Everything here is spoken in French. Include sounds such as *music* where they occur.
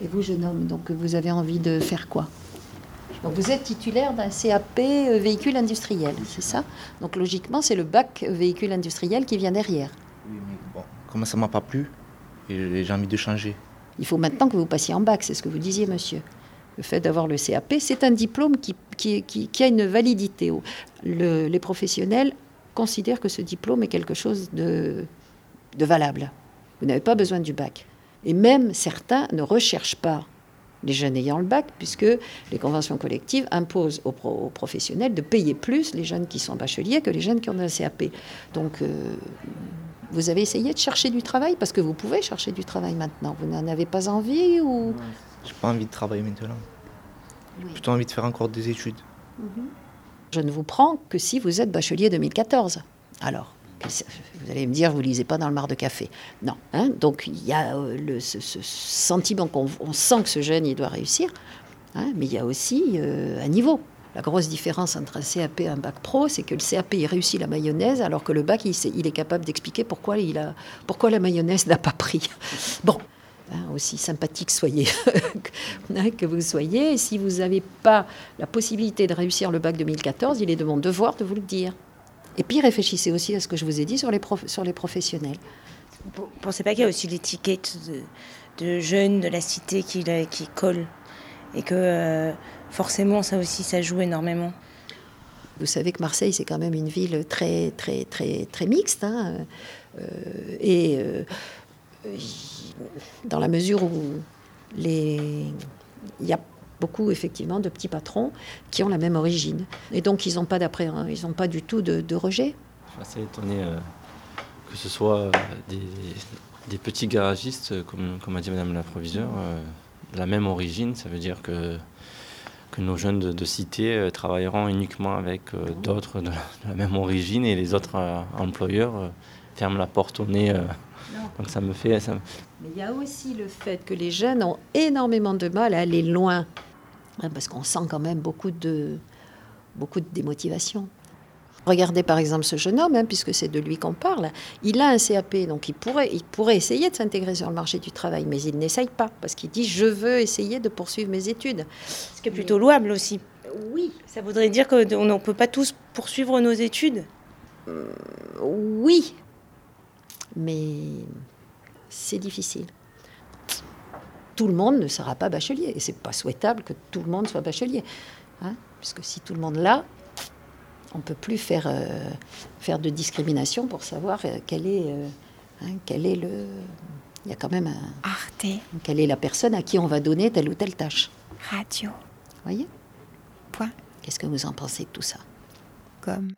Et vous, jeune homme, donc vous avez envie de faire quoi? Donc vous êtes titulaire d'un CAP euh, véhicule industriel, c'est ça? Donc logiquement, c'est le bac véhicule industriel qui vient derrière. Oui, mais bon, comment ça m'a pas plu j'ai envie de changer. Il faut maintenant que vous passiez en bac, c'est ce que vous disiez, monsieur. Le fait d'avoir le CAP, c'est un diplôme qui, qui, a une validité. les professionnels considèrent que ce diplôme est quelque chose de, de valable. Vous n'avez pas besoin du bac. Et même certains ne recherchent pas les jeunes ayant le bac, puisque les conventions collectives imposent aux, professionnels de payer plus les jeunes qui sont bacheliers que les jeunes qui ont un CAP. Donc, euh, vous avez essayé de chercher du travail parce que vous pouvez chercher du travail maintenant. Vous n'en avez pas envie ou? J'ai pas envie de travailler maintenant. J'ai plutôt envie de faire encore des études. Je ne vous prends que si vous êtes bachelier 2014. Alors, vous allez me dire, vous lisez pas dans le mar de café. Non. Hein Donc il y a euh, ce, sentiment qu'on sent que ce jeune, il doit réussir. Hein mais il y a aussi euh, un niveau. La grosse différence entre un CAP et un bac pro, c'est que le CAP, il réussit la mayonnaise, alors que le bac, il, il est capable d'expliquer pourquoi la mayonnaise n'a pas pris. *laughs* Bon, hein, aussi sympathique soyez *laughs* que vous soyez, si vous n'avez pas la possibilité de réussir le bac 2014, il est de mon devoir de vous le dire. Et puis réfléchissez aussi à ce que je vous ai dit sur les, sur les professionnels. Vous ne pensez pas qu'il y a aussi l'étiquette de, jeunes de la cité qui, qui colle et que euh, forcément ça aussi ça joue énormément vous savez que Marseille, c'est quand même une ville très, très, très, très mixte. Hein, euh, et euh, dans la mesure où les... il y a beaucoup effectivement de petits patrons qui ont la même origine. Et donc ils n'ont pas d'après, hein, ils n'ont pas du tout de, rejet. Je suis assez étonné euh, que ce soit euh, des, petits garagistes, comme, comme a dit Madame la proviseure, euh, la même origine. Ça veut dire que que nos jeunes de, cité travailleront uniquement avec d'autres de, la même origine et les autres employeurs ferment la porte au nez. donc ça me fait. Ça... Mais il y a aussi le fait que les jeunes ont énormément de mal à aller loin Hein, parce qu'on sent quand même beaucoup de, beaucoup de démotivation. Regardez par exemple ce jeune homme, hein, puisque c'est de lui qu'on parle. Il a un CAP, donc il pourrait, il pourrait essayer de s'intégrer sur le marché du travail, mais il n'essaye pas, parce qu'il dit je veux essayer de poursuivre mes études. Ce qui est plutôt louable aussi. Oui. Ça voudrait dire qu'on ne peut pas tous poursuivre nos études? Euh, Oui, mais c'est difficile tout le monde ne sera pas bachelier. Et c'est pas souhaitable que tout le monde soit bachelier. Hein Puisque si tout le monde l'a, on ne peut plus faire, euh, faire de discrimination pour savoir euh, quel, est, euh, hein, quel est le. Il y a quand même un. Arte. Quelle est la personne à qui on va donner telle ou telle tâche. Radio. Voyez? Point. Qu'est-ce que vous en pensez de tout ça? Comme.